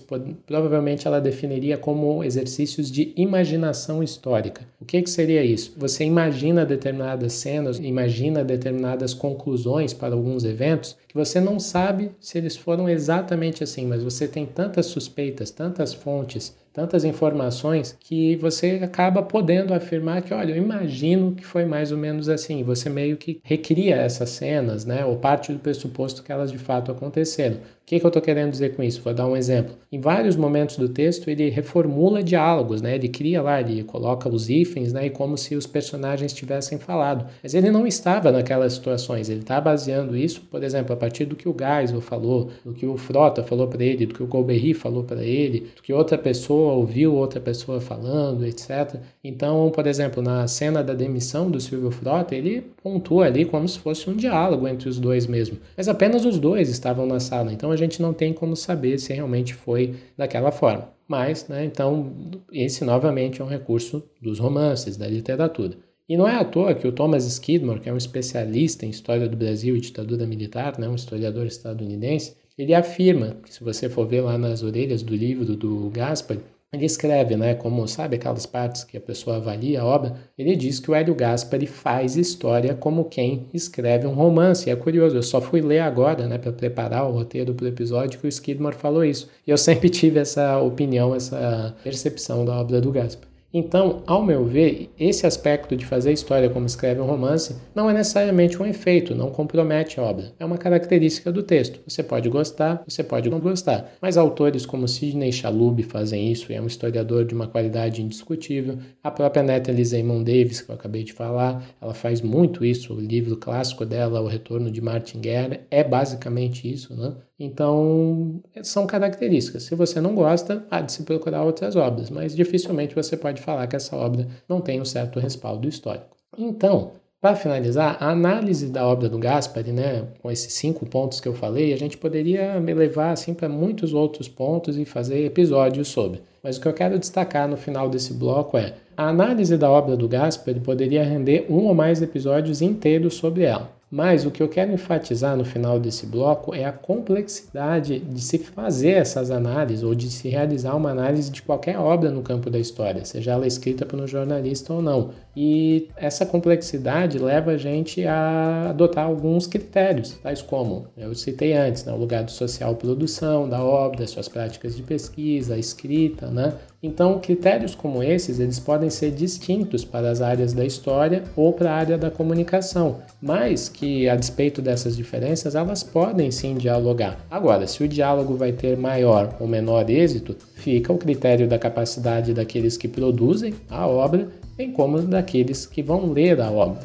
provavelmente ela definiria como exercícios de imaginação histórica. O que, que seria isso? Você imagina determinadas cenas, imagina determinadas conclusões para alguns eventos que você não sabe se eles foram exatamente assim, mas você tem tantas suspeitas, tantas fontes, tantas informações que você acaba podendo afirmar que, olha, eu imagino que foi mais ou menos assim. Você meio que recria essas cenas, né? Ou parte do pressuposto que elas de fato aconteceram que, que eu estou querendo dizer com isso? Vou dar um exemplo. Em vários momentos do texto, ele reformula diálogos, né? Ele cria lá, ele coloca os hífens, né? E como se os personagens tivessem falado. Mas ele não estava naquelas situações. Ele está baseando isso, por exemplo, a partir do que o Geisel falou, do que o Frota falou para ele, do que o Golbery falou para ele, do que outra pessoa ouviu outra pessoa falando, etc. Então, por exemplo, na cena da demissão do Silvio Frota, ele pontua ali como se fosse um diálogo entre os dois mesmo. Mas apenas os dois estavam na sala. Então, a gente não tem como saber se realmente foi daquela forma. Mas, né, então, esse novamente é um recurso dos romances, da literatura. E não é à toa que o Thomas Skidmore, que é um especialista em história do Brasil e ditadura militar, né, um historiador estadunidense, ele afirma que se você for ver lá nas orelhas do livro do Gaspar, ele escreve, né, como sabe aquelas partes que a pessoa avalia a obra, ele diz que o Hélio Gaspari faz história como quem escreve um romance. E é curioso, eu só fui ler agora, né, para preparar o roteiro para o episódio que o Skidmore falou isso. E eu sempre tive essa opinião, essa percepção da obra do Gaspari. Então, ao meu ver, esse aspecto de fazer história como escreve um romance não é necessariamente um efeito, não compromete a obra. É uma característica do texto. Você pode gostar, você pode não gostar. Mas autores como Sidney Chalub fazem isso, e é um historiador de uma qualidade indiscutível. A própria Natalie Zemon Davis, que eu acabei de falar, ela faz muito isso. O livro clássico dela, O Retorno de Martin Guerra, é basicamente isso, né? Então, são características. Se você não gosta, há de se procurar outras obras, mas dificilmente você pode falar que essa obra não tem um certo respaldo histórico. Então, para finalizar, a análise da obra do Gaspari, né, com esses cinco pontos que eu falei, a gente poderia me levar assim para muitos outros pontos e fazer episódios sobre. Mas o que eu quero destacar no final desse bloco é a análise da obra do Gaspari poderia render um ou mais episódios inteiros sobre ela. Mas o que eu quero enfatizar no final desse bloco é a complexidade de se fazer essas análises ou de se realizar uma análise de qualquer obra no campo da história, seja ela escrita por um jornalista ou não. E essa complexidade leva a gente a adotar alguns critérios, tais como eu citei antes, né, o lugar do social produção da obra, suas práticas de pesquisa, escrita, né? Então, critérios como esses, eles podem ser distintos para as áreas da história ou para a área da comunicação, mas que a despeito dessas diferenças, elas podem sim dialogar. Agora, se o diálogo vai ter maior ou menor êxito, fica o critério da capacidade daqueles que produzem a obra, bem como daqueles que vão ler a obra.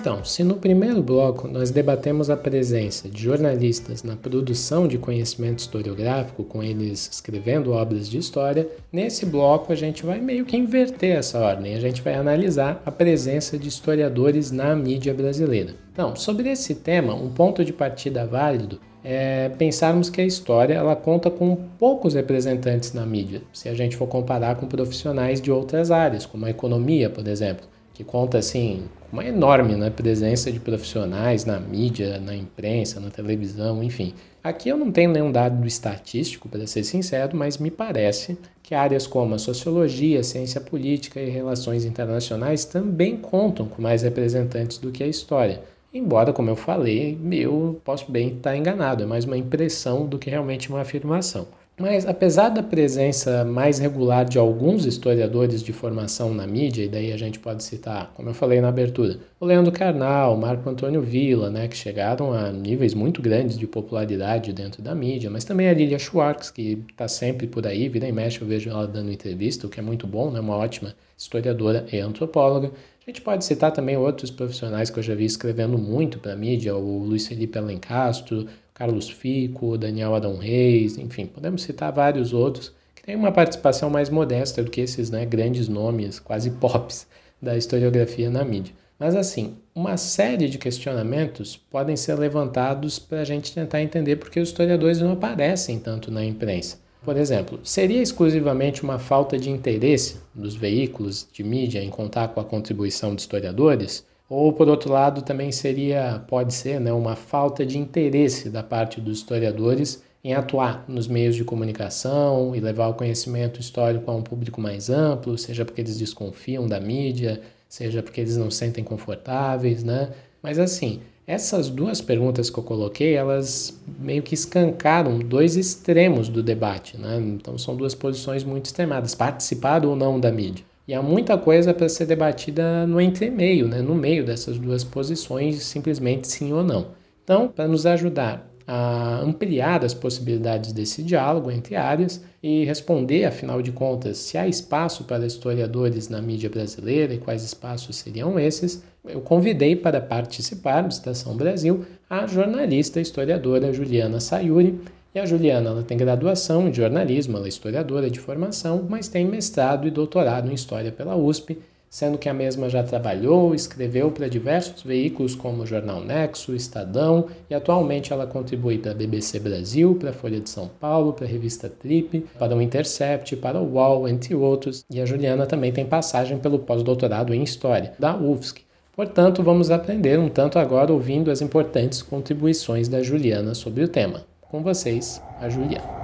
Então, se no primeiro bloco nós debatemos a presença de jornalistas na produção de conhecimento historiográfico, com eles escrevendo obras de história, nesse bloco a gente vai meio que inverter essa ordem. A gente vai analisar a presença de historiadores na mídia brasileira. Então, sobre esse tema, um ponto de partida válido é pensarmos que a história ela conta com poucos representantes na mídia, se a gente for comparar com profissionais de outras áreas, como a economia, por exemplo que conta assim uma enorme né, presença de profissionais na mídia, na imprensa, na televisão, enfim. Aqui eu não tenho nenhum dado estatístico, para ser sincero, mas me parece que áreas como a sociologia, ciência política e relações internacionais também contam com mais representantes do que a história. Embora, como eu falei, eu posso bem estar enganado, é mais uma impressão do que realmente uma afirmação. Mas, apesar da presença mais regular de alguns historiadores de formação na mídia, e daí a gente pode citar, como eu falei na abertura, o Leandro Carnal, Marco Antônio Villa, né, que chegaram a níveis muito grandes de popularidade dentro da mídia, mas também a Lilia Schwartz, que está sempre por aí, vira e mexe, eu vejo ela dando entrevista, o que é muito bom, né, uma ótima historiadora e antropóloga. A gente pode citar também outros profissionais que eu já vi escrevendo muito para a mídia, o Luiz Felipe Alencastro, Carlos Fico, Daniel Adão Reis, enfim, podemos citar vários outros que têm uma participação mais modesta do que esses né, grandes nomes, quase pops, da historiografia na mídia. Mas assim, uma série de questionamentos podem ser levantados para a gente tentar entender por que os historiadores não aparecem tanto na imprensa. Por exemplo, seria exclusivamente uma falta de interesse dos veículos de mídia em contar com a contribuição de historiadores? Ou, por outro lado, também seria, pode ser, né, uma falta de interesse da parte dos historiadores em atuar nos meios de comunicação e levar o conhecimento histórico a um público mais amplo, seja porque eles desconfiam da mídia, seja porque eles não se sentem confortáveis, né? Mas assim, essas duas perguntas que eu coloquei, elas meio que escancaram dois extremos do debate, né? Então são duas posições muito extremadas, participar ou não da mídia. E há muita coisa para ser debatida no entremeio, né? no meio dessas duas posições, simplesmente sim ou não. Então, para nos ajudar a ampliar as possibilidades desse diálogo entre áreas e responder, afinal de contas, se há espaço para historiadores na mídia brasileira e quais espaços seriam esses, eu convidei para participar do Estação Brasil a jornalista e historiadora Juliana Sayuri, e a Juliana ela tem graduação em jornalismo, ela é historiadora de formação, mas tem mestrado e doutorado em História pela USP, sendo que a mesma já trabalhou escreveu para diversos veículos como o Jornal Nexo, Estadão, e atualmente ela contribui para a BBC Brasil, para a Folha de São Paulo, para a revista Trip, para o Intercept, para o UOL, entre outros. E a Juliana também tem passagem pelo pós-doutorado em História, da UFSC. Portanto, vamos aprender um tanto agora ouvindo as importantes contribuições da Juliana sobre o tema. Com vocês, a Juliana.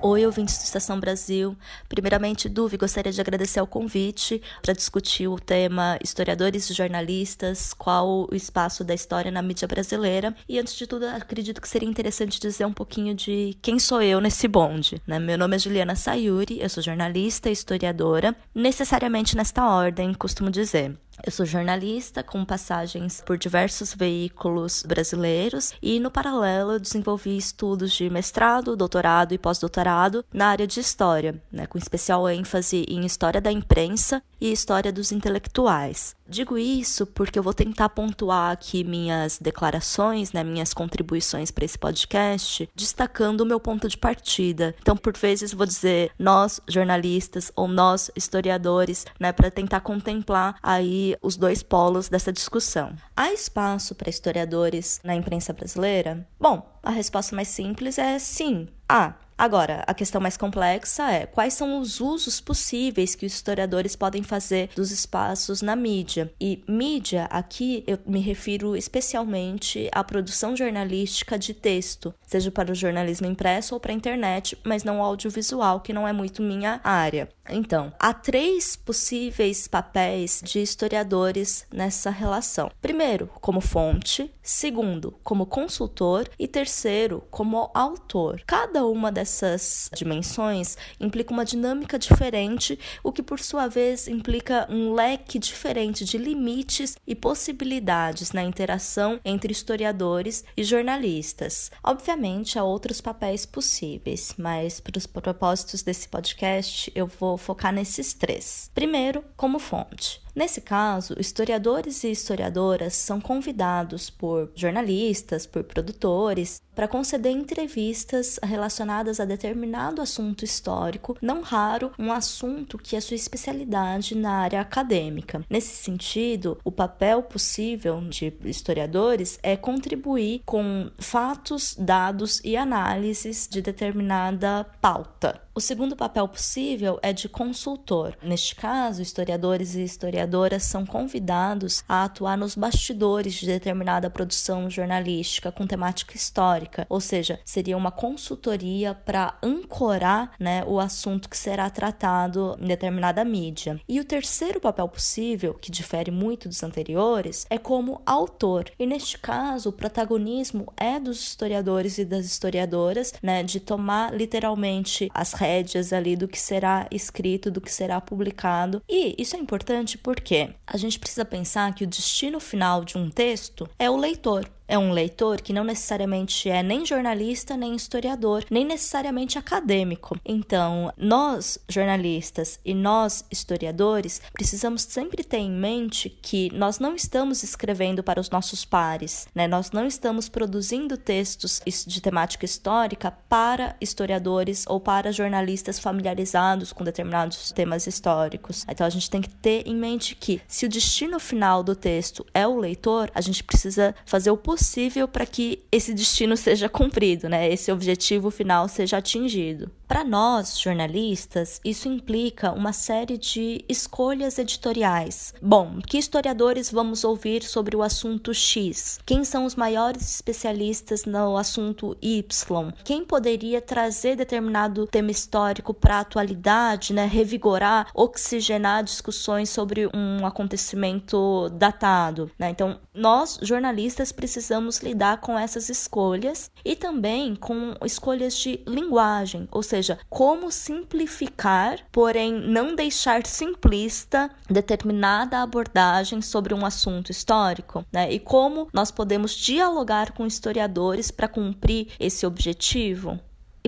Oi, ouvintes do Estação Brasil. Primeiramente, Duvi, gostaria de agradecer ao convite para discutir o tema historiadores e jornalistas, qual o espaço da história na mídia brasileira. E antes de tudo, acredito que seria interessante dizer um pouquinho de quem sou eu nesse bonde. Né? Meu nome é Juliana Sayuri, eu sou jornalista e historiadora, necessariamente nesta ordem, costumo dizer. Eu sou jornalista com passagens por diversos veículos brasileiros e, no paralelo, eu desenvolvi estudos de mestrado, doutorado e pós-doutorado na área de história, né, com especial ênfase em história da imprensa e história dos intelectuais. Digo isso porque eu vou tentar pontuar aqui minhas declarações, né, minhas contribuições para esse podcast, destacando o meu ponto de partida. Então, por vezes, vou dizer nós jornalistas ou nós historiadores, né, para tentar contemplar aí os dois polos dessa discussão. Há espaço para historiadores na imprensa brasileira? Bom, a resposta mais simples é sim. Há. Agora, a questão mais complexa é quais são os usos possíveis que os historiadores podem fazer dos espaços na mídia. E mídia, aqui eu me refiro especialmente à produção jornalística de texto, seja para o jornalismo impresso ou para a internet, mas não audiovisual, que não é muito minha área. Então, há três possíveis papéis de historiadores nessa relação. Primeiro, como fonte, segundo, como consultor e terceiro, como autor. Cada uma dessas dimensões implica uma dinâmica diferente, o que por sua vez implica um leque diferente de limites e possibilidades na interação entre historiadores e jornalistas. Obviamente, há outros papéis possíveis, mas para os propósitos desse podcast, eu vou focar nesses três. Primeiro, como fonte. Nesse caso, historiadores e historiadoras são convidados por jornalistas, por produtores, para conceder entrevistas relacionadas a determinado assunto histórico, não raro um assunto que é sua especialidade na área acadêmica. Nesse sentido, o papel possível de historiadores é contribuir com fatos, dados e análises de determinada pauta. O segundo papel possível é de consultor. Neste caso, historiadores e historiadoras são convidados a atuar nos bastidores de determinada produção jornalística com temática histórica, ou seja, seria uma consultoria para ancorar né, o assunto que será tratado em determinada mídia. E o terceiro papel possível, que difere muito dos anteriores, é como autor. E neste caso, o protagonismo é dos historiadores e das historiadoras, né, de tomar literalmente as rédeas ali do que será escrito, do que será publicado. E isso é importante porque a gente precisa pensar que o destino final de um texto é o leitor é um leitor que não necessariamente é nem jornalista, nem historiador, nem necessariamente acadêmico. Então, nós, jornalistas e nós, historiadores, precisamos sempre ter em mente que nós não estamos escrevendo para os nossos pares, né? Nós não estamos produzindo textos de temática histórica para historiadores ou para jornalistas familiarizados com determinados temas históricos. Então, a gente tem que ter em mente que se o destino final do texto é o leitor, a gente precisa fazer o possível possível para que esse destino seja cumprido, né? Esse objetivo final seja atingido. Para nós, jornalistas, isso implica uma série de escolhas editoriais. Bom, que historiadores vamos ouvir sobre o assunto X? Quem são os maiores especialistas no assunto Y? Quem poderia trazer determinado tema histórico para a atualidade, né? revigorar, oxigenar discussões sobre um acontecimento datado? Né? Então, nós, jornalistas, precisamos lidar com essas escolhas e também com escolhas de linguagem, ou seja, como simplificar, porém não deixar simplista determinada abordagem sobre um assunto histórico, né? E como nós podemos dialogar com historiadores para cumprir esse objetivo.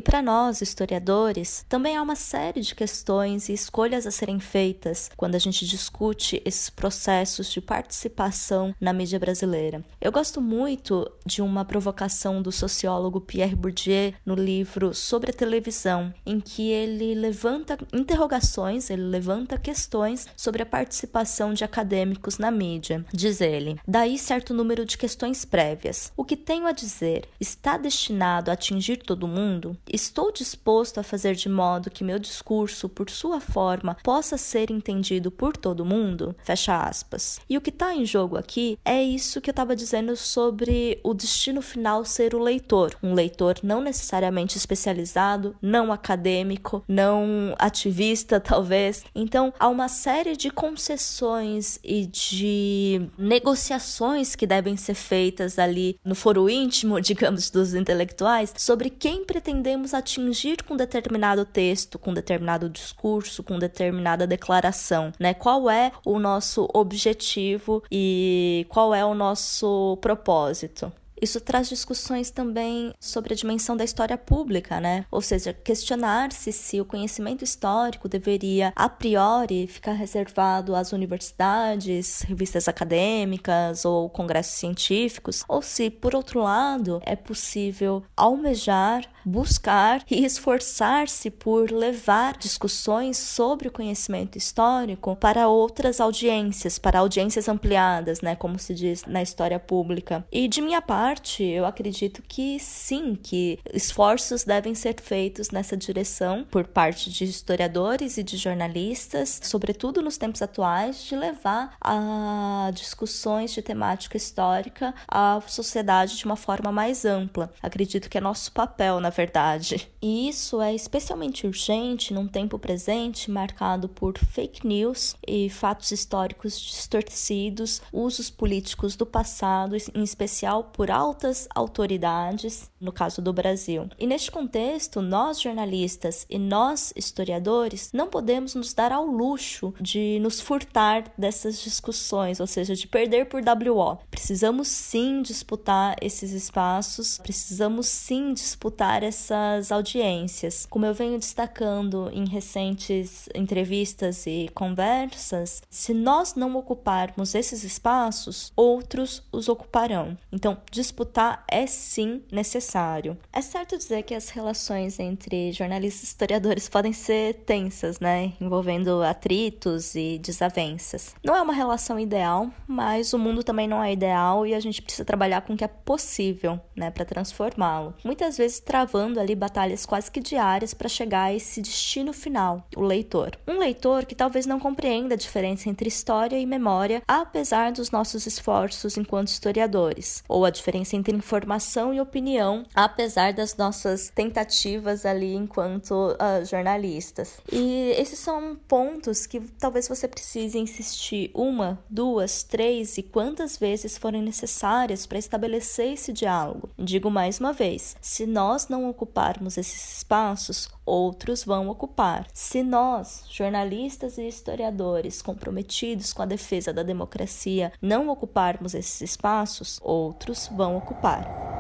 E para nós, historiadores, também há uma série de questões e escolhas a serem feitas quando a gente discute esses processos de participação na mídia brasileira. Eu gosto muito de uma provocação do sociólogo Pierre Bourdieu no livro Sobre a Televisão, em que ele levanta interrogações, ele levanta questões sobre a participação de acadêmicos na mídia. Diz ele: daí certo número de questões prévias. O que tenho a dizer está destinado a atingir todo mundo? Estou disposto a fazer de modo que meu discurso, por sua forma, possa ser entendido por todo mundo? Fecha aspas. E o que está em jogo aqui é isso que eu estava dizendo sobre o destino final ser o leitor. Um leitor não necessariamente especializado, não acadêmico, não ativista, talvez. Então, há uma série de concessões e de negociações que devem ser feitas ali no foro íntimo, digamos, dos intelectuais sobre quem pretendemos queremos atingir com determinado texto, com determinado discurso, com determinada declaração, né? Qual é o nosso objetivo e qual é o nosso propósito? Isso traz discussões também sobre a dimensão da história pública, né? Ou seja, questionar-se se o conhecimento histórico deveria, a priori, ficar reservado às universidades, revistas acadêmicas ou congressos científicos, ou se, por outro lado, é possível almejar, buscar e esforçar-se por levar discussões sobre o conhecimento histórico para outras audiências, para audiências ampliadas, né? Como se diz na história pública. E de minha parte, eu acredito que sim, que esforços devem ser feitos nessa direção por parte de historiadores e de jornalistas, sobretudo nos tempos atuais, de levar a discussões de temática histórica à sociedade de uma forma mais ampla. Acredito que é nosso papel, na verdade. E isso é especialmente urgente num tempo presente marcado por fake news e fatos históricos distorcidos, usos políticos do passado, em especial por altas autoridades, no caso do Brasil. E neste contexto, nós jornalistas e nós historiadores não podemos nos dar ao luxo de nos furtar dessas discussões, ou seja, de perder por WO. Precisamos sim disputar esses espaços, precisamos sim disputar essas audiências. Como eu venho destacando em recentes entrevistas e conversas, se nós não ocuparmos esses espaços, outros os ocuparão. Então, disputar é sim necessário. É certo dizer que as relações entre jornalistas e historiadores podem ser tensas, né? Envolvendo atritos e desavenças. Não é uma relação ideal, mas o mundo também não é ideal e a gente precisa trabalhar com o que é possível, né, para transformá-lo. Muitas vezes ali batalhas quase que diárias para chegar a esse destino final, o leitor. Um leitor que talvez não compreenda a diferença entre história e memória, apesar dos nossos esforços enquanto historiadores, ou a diferença entre informação e opinião, apesar das nossas tentativas ali enquanto uh, jornalistas. E esses são pontos que talvez você precise insistir uma, duas, três e quantas vezes forem necessárias para estabelecer esse diálogo. Digo mais uma vez: se nós não ocuparmos esses espaços, outros vão ocupar. Se nós, jornalistas e historiadores comprometidos com a defesa da democracia, não ocuparmos esses espaços, outros vão ocupar.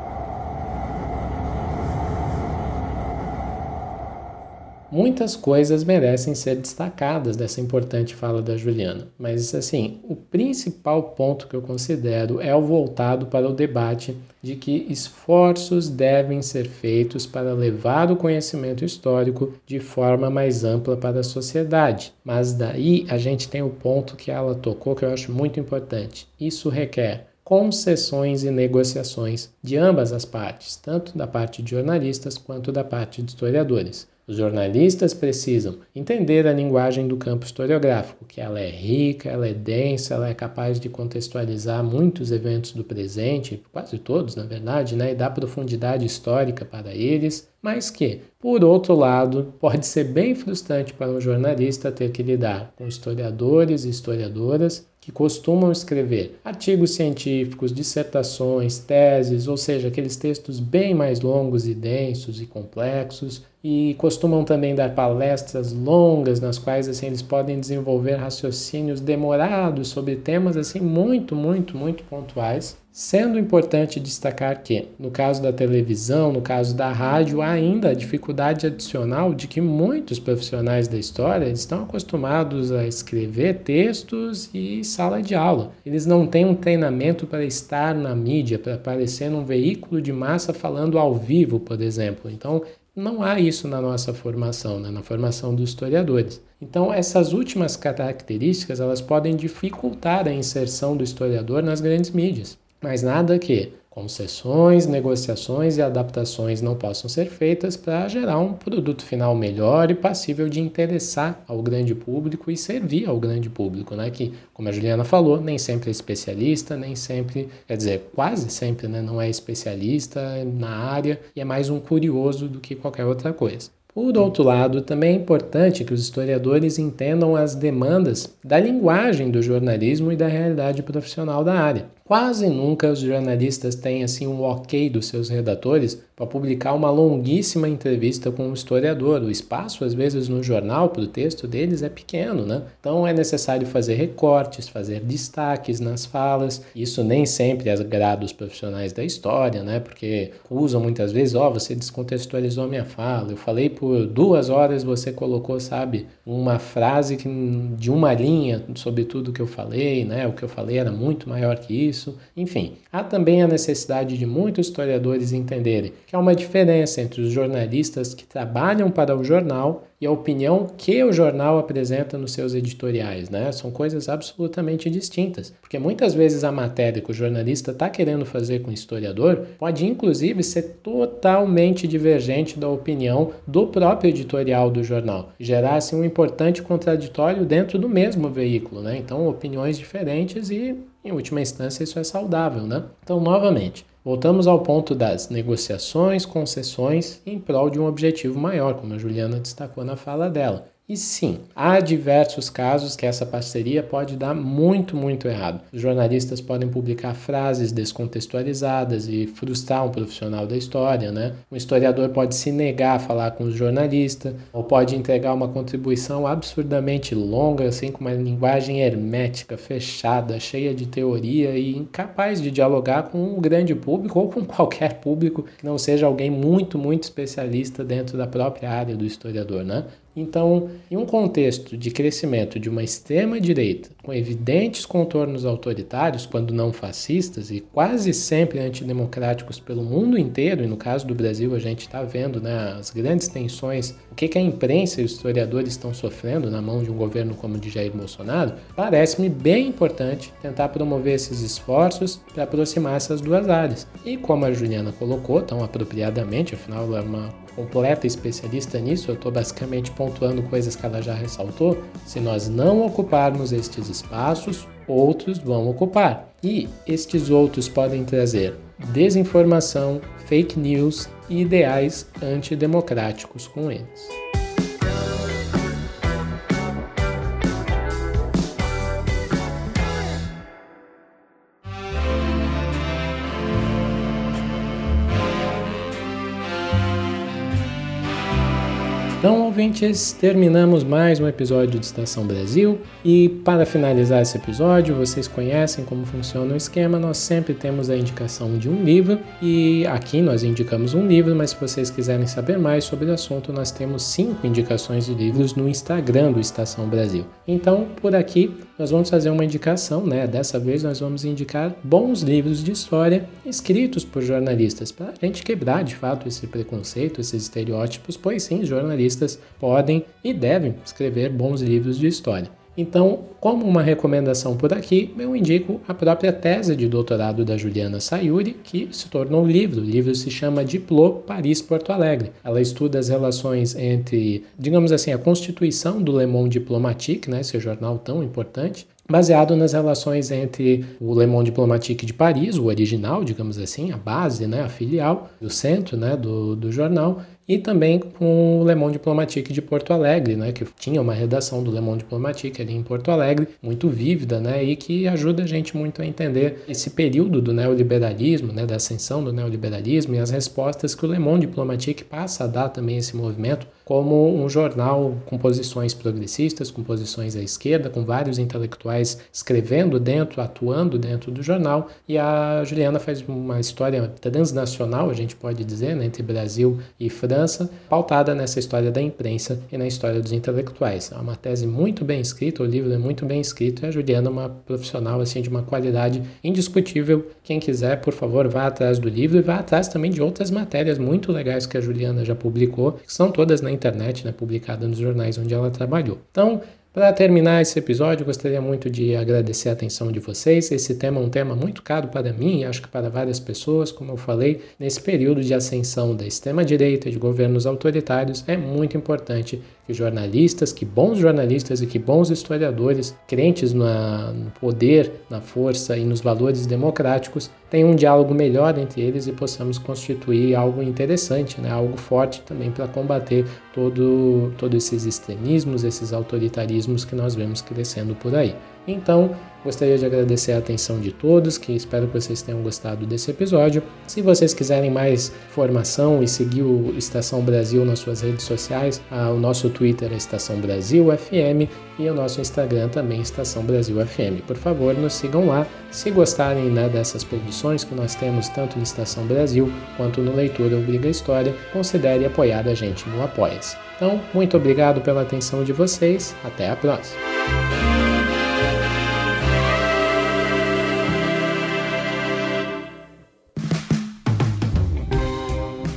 Muitas coisas merecem ser destacadas dessa importante fala da Juliana, mas assim, o principal ponto que eu considero é o voltado para o debate de que esforços devem ser feitos para levar o conhecimento histórico de forma mais ampla para a sociedade. Mas daí a gente tem o ponto que ela tocou que eu acho muito importante. Isso requer concessões e negociações de ambas as partes, tanto da parte de jornalistas quanto da parte de historiadores. Os jornalistas precisam entender a linguagem do campo historiográfico, que ela é rica, ela é densa, ela é capaz de contextualizar muitos eventos do presente, quase todos, na verdade, né, e dar profundidade histórica para eles, mas que, por outro lado, pode ser bem frustrante para um jornalista ter que lidar com historiadores e historiadoras que costumam escrever artigos científicos, dissertações, teses, ou seja, aqueles textos bem mais longos e densos e complexos, e costumam também dar palestras longas nas quais assim eles podem desenvolver raciocínios demorados sobre temas assim muito, muito, muito pontuais. Sendo importante destacar que, no caso da televisão, no caso da rádio, há ainda a dificuldade adicional de que muitos profissionais da história estão acostumados a escrever textos e sala de aula. Eles não têm um treinamento para estar na mídia, para aparecer num veículo de massa falando ao vivo, por exemplo. Então, não há isso na nossa formação, né? na formação dos historiadores. Então, essas últimas características elas podem dificultar a inserção do historiador nas grandes mídias. Mas nada que concessões, negociações e adaptações não possam ser feitas para gerar um produto final melhor e passível de interessar ao grande público e servir ao grande público, né? Que, como a Juliana falou, nem sempre é especialista, nem sempre, quer dizer, quase sempre, né? Não é especialista na área e é mais um curioso do que qualquer outra coisa. Por outro lado, também é importante que os historiadores entendam as demandas da linguagem do jornalismo e da realidade profissional da área. Quase nunca os jornalistas têm assim um ok dos seus redatores para publicar uma longuíssima entrevista com um historiador. O espaço, às vezes, no jornal para o texto deles é pequeno, né? Então é necessário fazer recortes, fazer destaques nas falas. Isso nem sempre agrada os profissionais da história, né? Porque usam muitas vezes, ó, oh, você descontextualizou minha fala. Eu falei por duas horas, você colocou, sabe, uma frase que, de uma linha sobre tudo que eu falei, né? O que eu falei era muito maior que isso isso. Enfim, há também a necessidade de muitos historiadores entenderem que há uma diferença entre os jornalistas que trabalham para o jornal e a opinião que o jornal apresenta nos seus editoriais, né? São coisas absolutamente distintas, porque muitas vezes a matéria que o jornalista está querendo fazer com o historiador pode inclusive ser totalmente divergente da opinião do próprio editorial do jornal, gerar assim um importante contraditório dentro do mesmo veículo, né? Então, opiniões diferentes e em última instância, isso é saudável, né? Então, novamente, voltamos ao ponto das negociações, concessões em prol de um objetivo maior, como a Juliana destacou na fala dela. E sim, há diversos casos que essa parceria pode dar muito, muito errado. Os jornalistas podem publicar frases descontextualizadas e frustrar um profissional da história, né? Um historiador pode se negar a falar com o jornalista, ou pode entregar uma contribuição absurdamente longa, assim, com uma linguagem hermética, fechada, cheia de teoria e incapaz de dialogar com um grande público ou com qualquer público que não seja alguém muito, muito especialista dentro da própria área do historiador, né? Então, em um contexto de crescimento de uma extrema-direita com evidentes contornos autoritários, quando não fascistas, e quase sempre antidemocráticos pelo mundo inteiro, e no caso do Brasil a gente está vendo né, as grandes tensões, o que, que a imprensa e os historiadores estão sofrendo na mão de um governo como o de Jair Bolsonaro, parece-me bem importante tentar promover esses esforços para aproximar essas duas áreas. E como a Juliana colocou tão apropriadamente, afinal ela é uma completa especialista nisso, eu estou basicamente pontuando coisas que ela já ressaltou. Se nós não ocuparmos estes espaços, outros vão ocupar. E estes outros podem trazer desinformação, fake news e ideais antidemocráticos com eles. Ouvintes, terminamos mais um episódio de Estação Brasil e para finalizar esse episódio, vocês conhecem como funciona o esquema, nós sempre temos a indicação de um livro e aqui nós indicamos um livro, mas se vocês quiserem saber mais sobre o assunto, nós temos cinco indicações de livros no Instagram do Estação Brasil. Então, por aqui, nós vamos fazer uma indicação, né? Dessa vez nós vamos indicar bons livros de história escritos por jornalistas, para a gente quebrar de fato esse preconceito, esses estereótipos, pois sim, jornalistas podem e devem escrever bons livros de história. Então, como uma recomendação por aqui, eu indico a própria tese de doutorado da Juliana Sayuri, que se tornou livro. O livro se chama Diplô Paris-Porto Alegre. Ela estuda as relações entre, digamos assim, a constituição do Le Monde Diplomatique, né, esse jornal tão importante, baseado nas relações entre o Le Monde Diplomatique de Paris, o original, digamos assim, a base, né, a filial, do centro né, do, do jornal, e também com o Le Monde Diplomatique de Porto Alegre, né, que tinha uma redação do Le Monde Diplomatique ali em Porto Alegre, muito vívida, né, e que ajuda a gente muito a entender esse período do neoliberalismo, né, da ascensão do neoliberalismo e as respostas que o Le Monde Diplomatique passa a dar também a esse movimento como um jornal com posições progressistas, com posições à esquerda, com vários intelectuais escrevendo dentro, atuando dentro do jornal. E a Juliana faz uma história transnacional, a gente pode dizer, né, entre Brasil e França, pautada nessa história da imprensa e na história dos intelectuais. É uma tese muito bem escrita, o livro é muito bem escrito e a Juliana é uma profissional assim de uma qualidade indiscutível. Quem quiser, por favor, vá atrás do livro e vá atrás também de outras matérias muito legais que a Juliana já publicou, que são todas na internet, né, publicada nos jornais onde ela trabalhou. Então, para terminar esse episódio, gostaria muito de agradecer a atenção de vocês. Esse tema é um tema muito caro para mim e acho que para várias pessoas, como eu falei, nesse período de ascensão da extrema-direita e de governos autoritários, é muito importante que jornalistas, que bons jornalistas e que bons historiadores, crentes na, no poder, na força e nos valores democráticos, tenham um diálogo melhor entre eles e possamos constituir algo interessante, né? algo forte também para combater todo, todos esses extremismos, esses autoritarismos que nós vemos crescendo por aí. Então, Gostaria de agradecer a atenção de todos, que espero que vocês tenham gostado desse episódio. Se vocês quiserem mais informação e seguir o Estação Brasil nas suas redes sociais, o nosso Twitter é Estação Brasil FM e o nosso Instagram também Estação Brasil FM. Por favor, nos sigam lá. Se gostarem né, dessas produções que nós temos tanto no Estação Brasil quanto no Leitura Obriga História, considere apoiar a gente no Apoia-se. Então, muito obrigado pela atenção de vocês. Até a próxima.